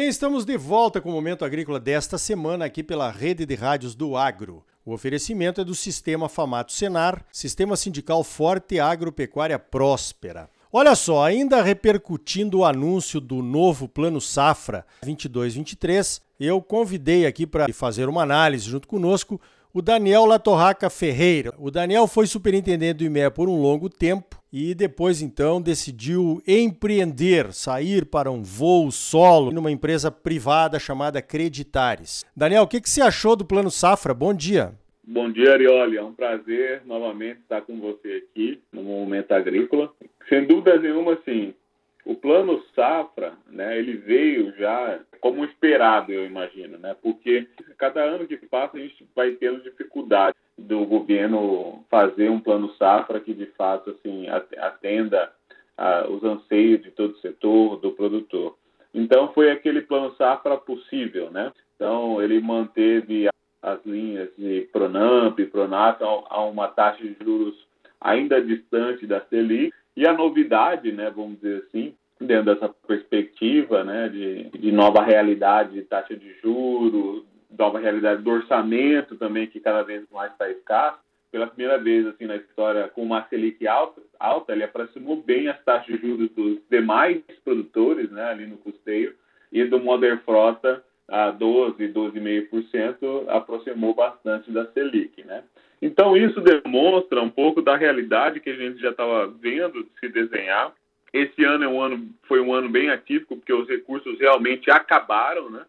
bem, estamos de volta com o Momento Agrícola desta semana aqui pela Rede de Rádios do Agro. O oferecimento é do Sistema Famato Senar, Sistema Sindical Forte e Agropecuária Próspera. Olha só, ainda repercutindo o anúncio do novo Plano Safra 22-23, eu convidei aqui para fazer uma análise junto conosco o Daniel Latorraca Ferreira. O Daniel foi superintendente do IME por um longo tempo e depois então decidiu empreender, sair para um voo solo numa empresa privada chamada Creditares. Daniel, o que, que você achou do Plano Safra? Bom dia. Bom dia, Arioli. É um prazer novamente estar com você aqui no Momento Agrícola. Sem dúvida nenhuma, sim, o plano safra, né, ele veio já como esperado, eu imagino, né, porque cada ano que passa a gente vai tendo dificuldade do governo fazer um plano safra que de fato assim atenda a, os anseios de todo o setor, do produtor. Então foi aquele plano safra possível, né? Então ele manteve as linhas de Pronamp, Pronaf a uma taxa de juros ainda distante da Selic e a novidade, né, vamos dizer assim, dentro dessa perspectiva né, de, de nova realidade de taxa de juros, nova realidade do orçamento também, que cada vez mais está escasso, pela primeira vez assim na história com uma Selic alta, alta ele aproximou bem as taxas de juros dos demais produtores né, ali no custeio e do Modern Frota a 12, 12,5% aproximou bastante da Selic, né? Então isso demonstra um pouco da realidade que a gente já estava vendo se desenhar. Esse ano é um ano foi um ano bem atípico porque os recursos realmente acabaram, né?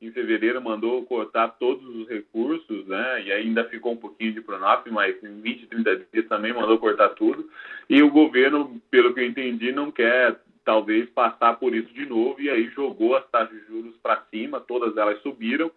Em fevereiro mandou cortar todos os recursos, né? E ainda ficou um pouquinho de Pronaf, mas em 20, 30 dias também mandou cortar tudo. E o governo, pelo que eu entendi, não quer talvez passar por isso de novo e aí jogou as taxas de juros para cima, todas elas subiram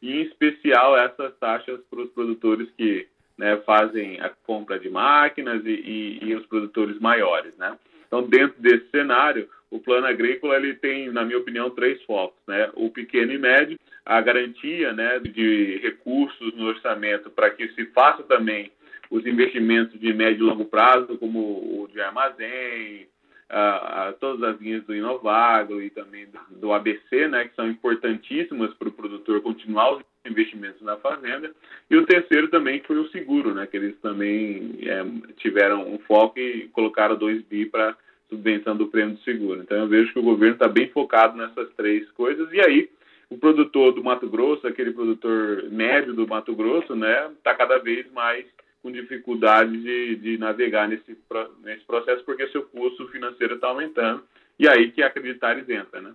e em especial essas taxas para os produtores que né, fazem a compra de máquinas e, e, e, os produtores maiores, né? Então, dentro desse cenário, o plano agrícola ele tem, na minha opinião, três focos, né? O pequeno e médio, a garantia, né, de recursos no orçamento para que se faça também os investimentos de médio e longo prazo, como o de armazém, a, a, todas as linhas do Inovagro e também do, do ABC, né, que são importantíssimas para o produtor continuar os investimentos na fazenda. E o terceiro também foi o seguro, né, que eles também é, tiveram um foco e colocaram 2 bi para subvenção do prêmio de seguro. Então eu vejo que o governo está bem focado nessas três coisas e aí o produtor do Mato Grosso, aquele produtor médio do Mato Grosso, né, está cada vez mais com dificuldade de, de navegar nesse, nesse processo porque seu custo financeiro está aumentando e aí que Acreditares entra, né?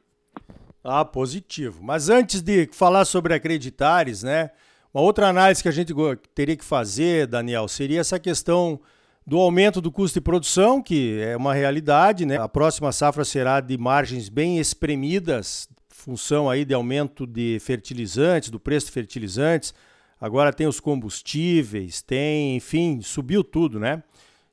Ah, positivo. Mas antes de falar sobre Acreditares, né, uma outra análise que a gente teria que fazer, Daniel, seria essa questão do aumento do custo de produção, que é uma realidade, né? A próxima safra será de margens bem espremidas, função aí de aumento de fertilizantes, do preço de fertilizantes, Agora tem os combustíveis, tem, enfim, subiu tudo, né?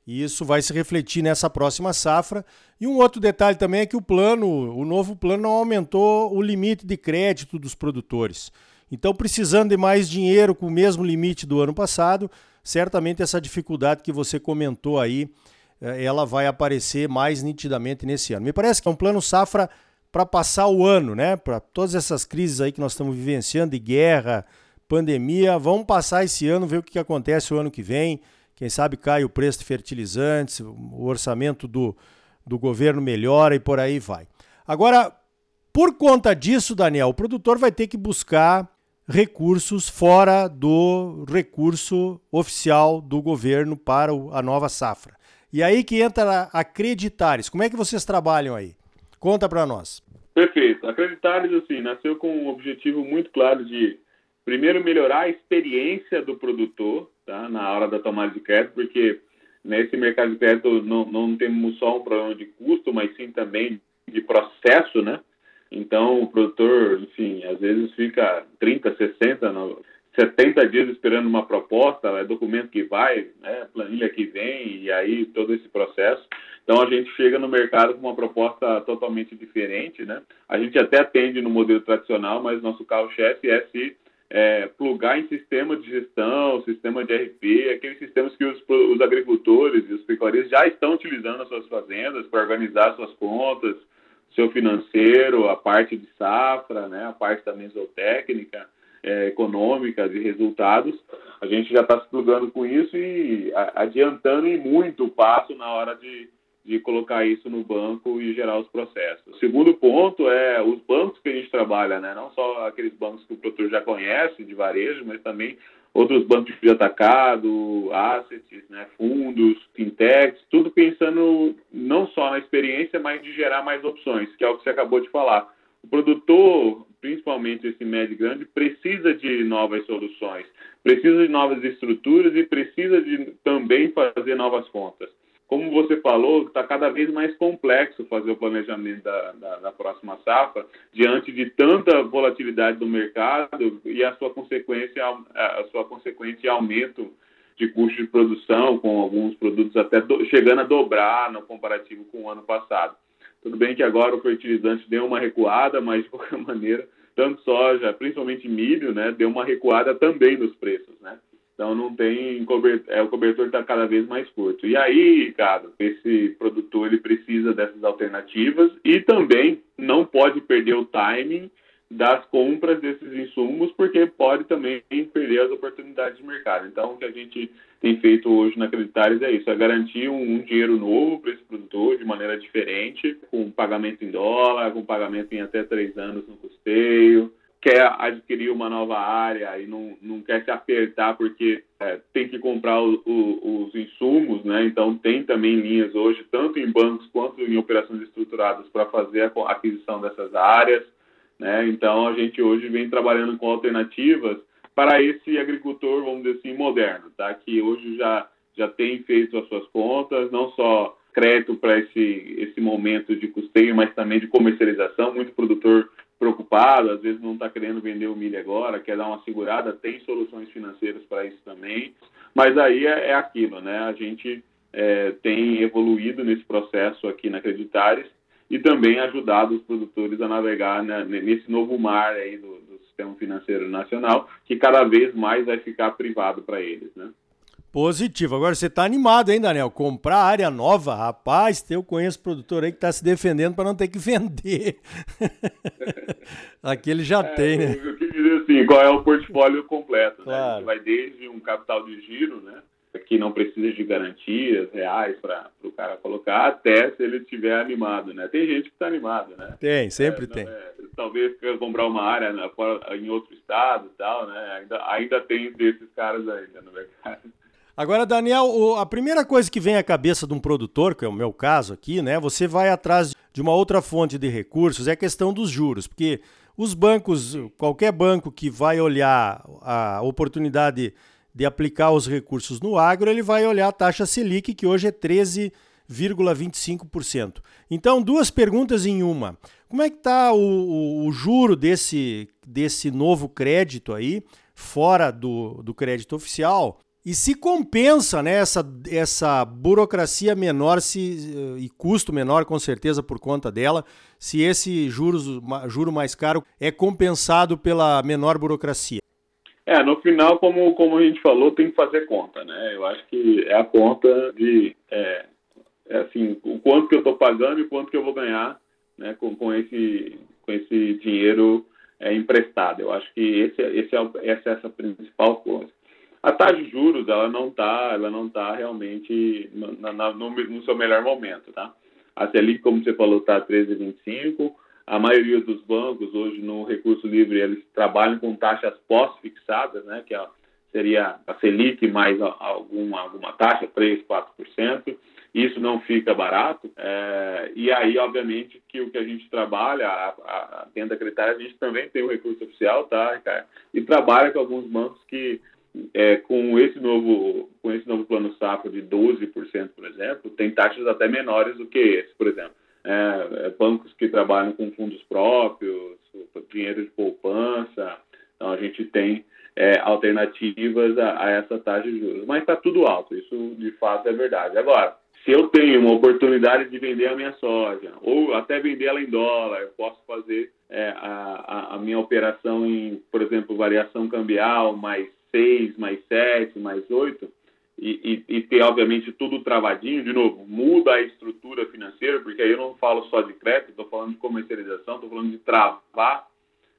E isso vai se refletir nessa próxima safra. E um outro detalhe também é que o plano, o novo plano não aumentou o limite de crédito dos produtores. Então, precisando de mais dinheiro com o mesmo limite do ano passado, certamente essa dificuldade que você comentou aí, eh, ela vai aparecer mais nitidamente nesse ano. Me parece que é um plano safra para passar o ano, né? Para todas essas crises aí que nós estamos vivenciando de guerra, pandemia. Vamos passar esse ano, ver o que acontece o ano que vem. Quem sabe cai o preço de fertilizantes, o orçamento do, do governo melhora e por aí vai. Agora, por conta disso, Daniel, o produtor vai ter que buscar recursos fora do recurso oficial do governo para a nova safra. E aí que entra a Acreditares. Como é que vocês trabalham aí? Conta para nós. Perfeito. Acreditares, assim, nasceu com um objetivo muito claro de primeiro melhorar a experiência do produtor tá, na hora da tomada de crédito, porque nesse mercado de crédito não, não temos só um problema de custo, mas sim também de processo, né? Então, o produtor, enfim, às vezes fica 30, 60, 70 dias esperando uma proposta, é documento que vai, né, planilha que vem, e aí todo esse processo. Então, a gente chega no mercado com uma proposta totalmente diferente, né? A gente até atende no modelo tradicional, mas nosso carro-chefe é se é, plugar em sistema de gestão, sistema de RP, aqueles sistemas que os, os agricultores e os pecuaristas já estão utilizando nas suas fazendas para organizar suas contas, seu financeiro, a parte de safra, né, a parte da mesotécnica, é, econômica, de resultados, a gente já está se plugando com isso e adiantando em muito o passo na hora de, de colocar isso no banco e gerar os processos. O segundo ponto é os bancos que a gente trabalha, né? não só aqueles bancos que o produtor já conhece de varejo, mas também outros bancos de atacado, assets, né, fundos, fintechs, tudo pensando não só na experiência, mas de gerar mais opções, que é o que você acabou de falar. O produtor, principalmente esse médio e grande, precisa de novas soluções, precisa de novas estruturas e precisa de também fazer novas contas como você falou, está cada vez mais complexo fazer o planejamento da, da, da, próxima safra diante de tanta volatilidade do mercado e a sua consequência, a sua consequente aumento de custo de produção, com alguns produtos até do, chegando a dobrar no comparativo com o ano passado. Tudo bem que agora o fertilizante deu uma recuada, mas de qualquer maneira, tanto soja, principalmente milho, né, deu uma recuada também nos preços, né? Então não tem cobertor, é, o cobertor está cada vez mais curto. E aí, Ricardo, esse produtor ele precisa dessas alternativas e também não pode perder o timing das compras desses insumos, porque pode também perder as oportunidades de mercado. Então, o que a gente tem feito hoje na Creditares é isso, é garantir um, um dinheiro novo para esse produtor de maneira diferente, com pagamento em dólar, com pagamento em até três anos no custeio, quer adquirir uma nova área e não, não quer se apertar porque é, tem que comprar o, o, os insumos, né? Então tem também linhas hoje, tanto em bancos quanto em operações estruturadas para fazer a aquisição dessas áreas, né? Então a gente hoje vem trabalhando com alternativas para esse agricultor, vamos dizer assim, moderno, tá? Que hoje já já tem feito as suas contas, não só crédito para esse esse momento de custeio, mas também de comercialização. Muito produtor preocupado, às vezes não está querendo vender o milho agora, quer dar uma segurada, tem soluções financeiras para isso também. Mas aí é, é, aquilo, né? A gente é, tem evoluído nesse processo aqui na Acreditares e também ajudado os produtores a navegar né, nesse novo mar aí do, do sistema financeiro nacional, que cada vez mais vai ficar privado para eles, né? Positivo. Agora você está animado, hein, Daniel? Comprar área nova, rapaz, eu conheço produtor aí que está se defendendo para não ter que vender. Aqui ele já é, tem, né? Eu quis dizer assim, qual é o portfólio completo, né? claro. né? vai desde um capital de giro, né? Que não precisa de garantias reais para o cara colocar, até se ele estiver animado, né? Tem gente que está animado, né? Tem, sempre é, tem. É, talvez queira comprar uma área né, em outro estado e tal, né? Ainda, ainda tem desses caras ainda no mercado. Agora, Daniel, a primeira coisa que vem à cabeça de um produtor, que é o meu caso aqui, né? Você vai atrás de uma outra fonte de recursos, é a questão dos juros, porque os bancos, qualquer banco que vai olhar a oportunidade de aplicar os recursos no agro, ele vai olhar a taxa Selic, que hoje é 13,25%. Então, duas perguntas em uma. Como é que está o, o, o, juro desse, desse novo crédito aí, fora do, do crédito oficial? E se compensa né, essa, essa burocracia menor se, eh, e custo menor, com certeza, por conta dela, se esse juros, juro mais caro é compensado pela menor burocracia? É, no final, como, como a gente falou, tem que fazer conta, né? Eu acho que é a conta de, é, é assim, o quanto que eu estou pagando e quanto que eu vou ganhar né, com, com, esse, com esse dinheiro é, emprestado. Eu acho que esse, esse é, essa é essa principal coisa. A taxa de juros ela não está ela não tá realmente na, na, no, no, seu melhor momento, tá? A Selic, como você falou, está a 13,25. A maioria dos bancos hoje no recurso livre eles trabalham com taxas pós-fixadas, né? Que é, seria a Selic mais alguma alguma taxa, 3, 4%. Isso não fica barato. É, e aí, obviamente, que o que a gente trabalha, a, a, da critério, a gente também tem o recurso oficial, tá? E trabalha com alguns bancos que é, com esse novo com esse novo plano safra de 12%, por exemplo, tem taxas até menores do que esse, por exemplo. É, é, bancos que trabalham com fundos próprios, dinheiro de poupança, então a gente tem é, alternativas a, a, essa taxa de juros. Mas está tudo alto, isso de fato é verdade. Agora, se eu tenho uma oportunidade de vender a minha soja, ou até vender ela em dólar, eu posso fazer é, a, a, minha operação em, por exemplo, variação cambial mais 6, mais 7, mais 8, e, e, e, ter, obviamente, tudo travadinho, de novo, muda a estrutura financeira, porque aí eu não falo só de crédito, estou falando de comercialização, estou falando de travar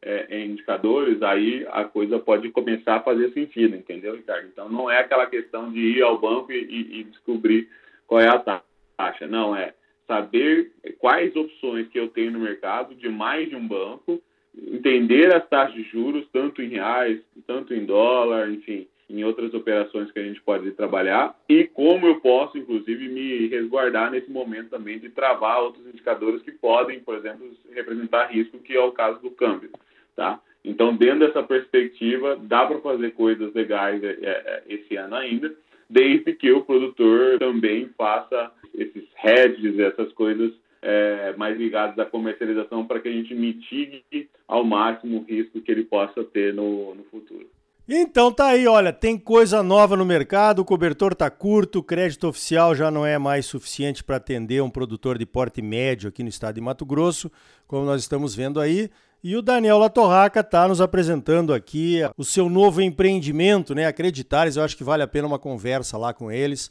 é, indicadores, aí a coisa pode começar a fazer sentido, entendeu, Ricardo? Então, não é aquela questão de ir ao banco e, e descobrir qual é a taxa, não, é saber quais opções que eu tenho no mercado de mais de um banco, entender as taxas de juros, tanto em reais, tanto em dólar, enfim, em outras operações que a gente pode trabalhar e como eu posso, inclusive, me resguardar nesse momento também de travar outros indicadores que podem, por exemplo, representar risco, que é o caso do câmbio, tá? Então, dentro dessa perspectiva, dá para fazer coisas legais é, é, esse ano ainda, desde que o produtor também faça esses hedges, essas coisas é, mais ligadas à comercialização para que a gente mitigue ao máximo o risco que ele possa ter no, no futuro. Então tá aí, olha, tem coisa nova no mercado, o cobertor tá curto, o crédito oficial já não é mais suficiente para atender um produtor de porte médio aqui no estado de Mato Grosso, como nós estamos vendo aí. E o Daniel Latorraca está nos apresentando aqui o seu novo empreendimento, né? Acreditares, eu acho que vale a pena uma conversa lá com eles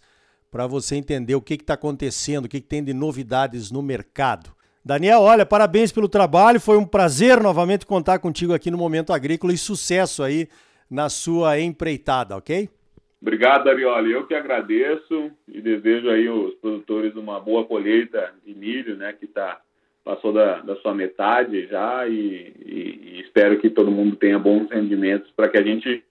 para você entender o que está acontecendo, o que, que tem de novidades no mercado. Daniel, olha, parabéns pelo trabalho, foi um prazer novamente contar contigo aqui no Momento Agrícola e sucesso aí na sua empreitada, ok? Obrigado, Darioli. Eu que agradeço e desejo aí aos produtores uma boa colheita de milho, né, que tá, passou da, da sua metade já e, e, e espero que todo mundo tenha bons rendimentos para que a gente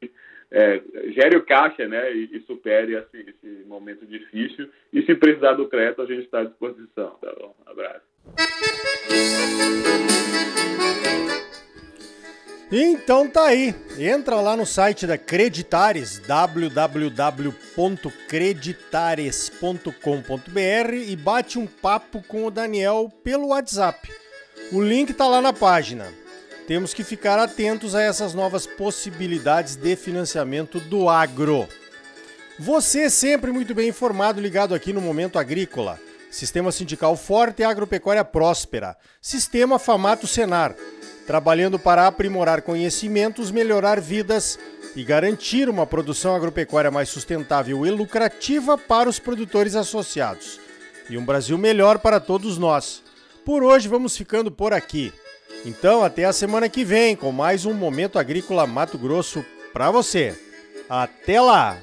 é, gere o caixa né, e, e supere esse, momento difícil. E se precisar do crédito, a gente está à disposição. Tá bom? Um abraço. Então tá aí, entra lá no site da Creditares, www.creditares.com.br e bate um papo com o Daniel pelo WhatsApp. O link tá lá na página. Temos que ficar atentos a essas novas possibilidades de financiamento do agro. Você sempre muito bem informado, ligado aqui no Momento Agrícola. Sistema sindical forte e agropecuária próspera. Sistema Famato Senar trabalhando para aprimorar conhecimentos, melhorar vidas e garantir uma produção agropecuária mais sustentável e lucrativa para os produtores associados. E um Brasil melhor para todos nós. Por hoje vamos ficando por aqui. Então, até a semana que vem com mais um Momento Agrícola Mato Grosso para você. Até lá!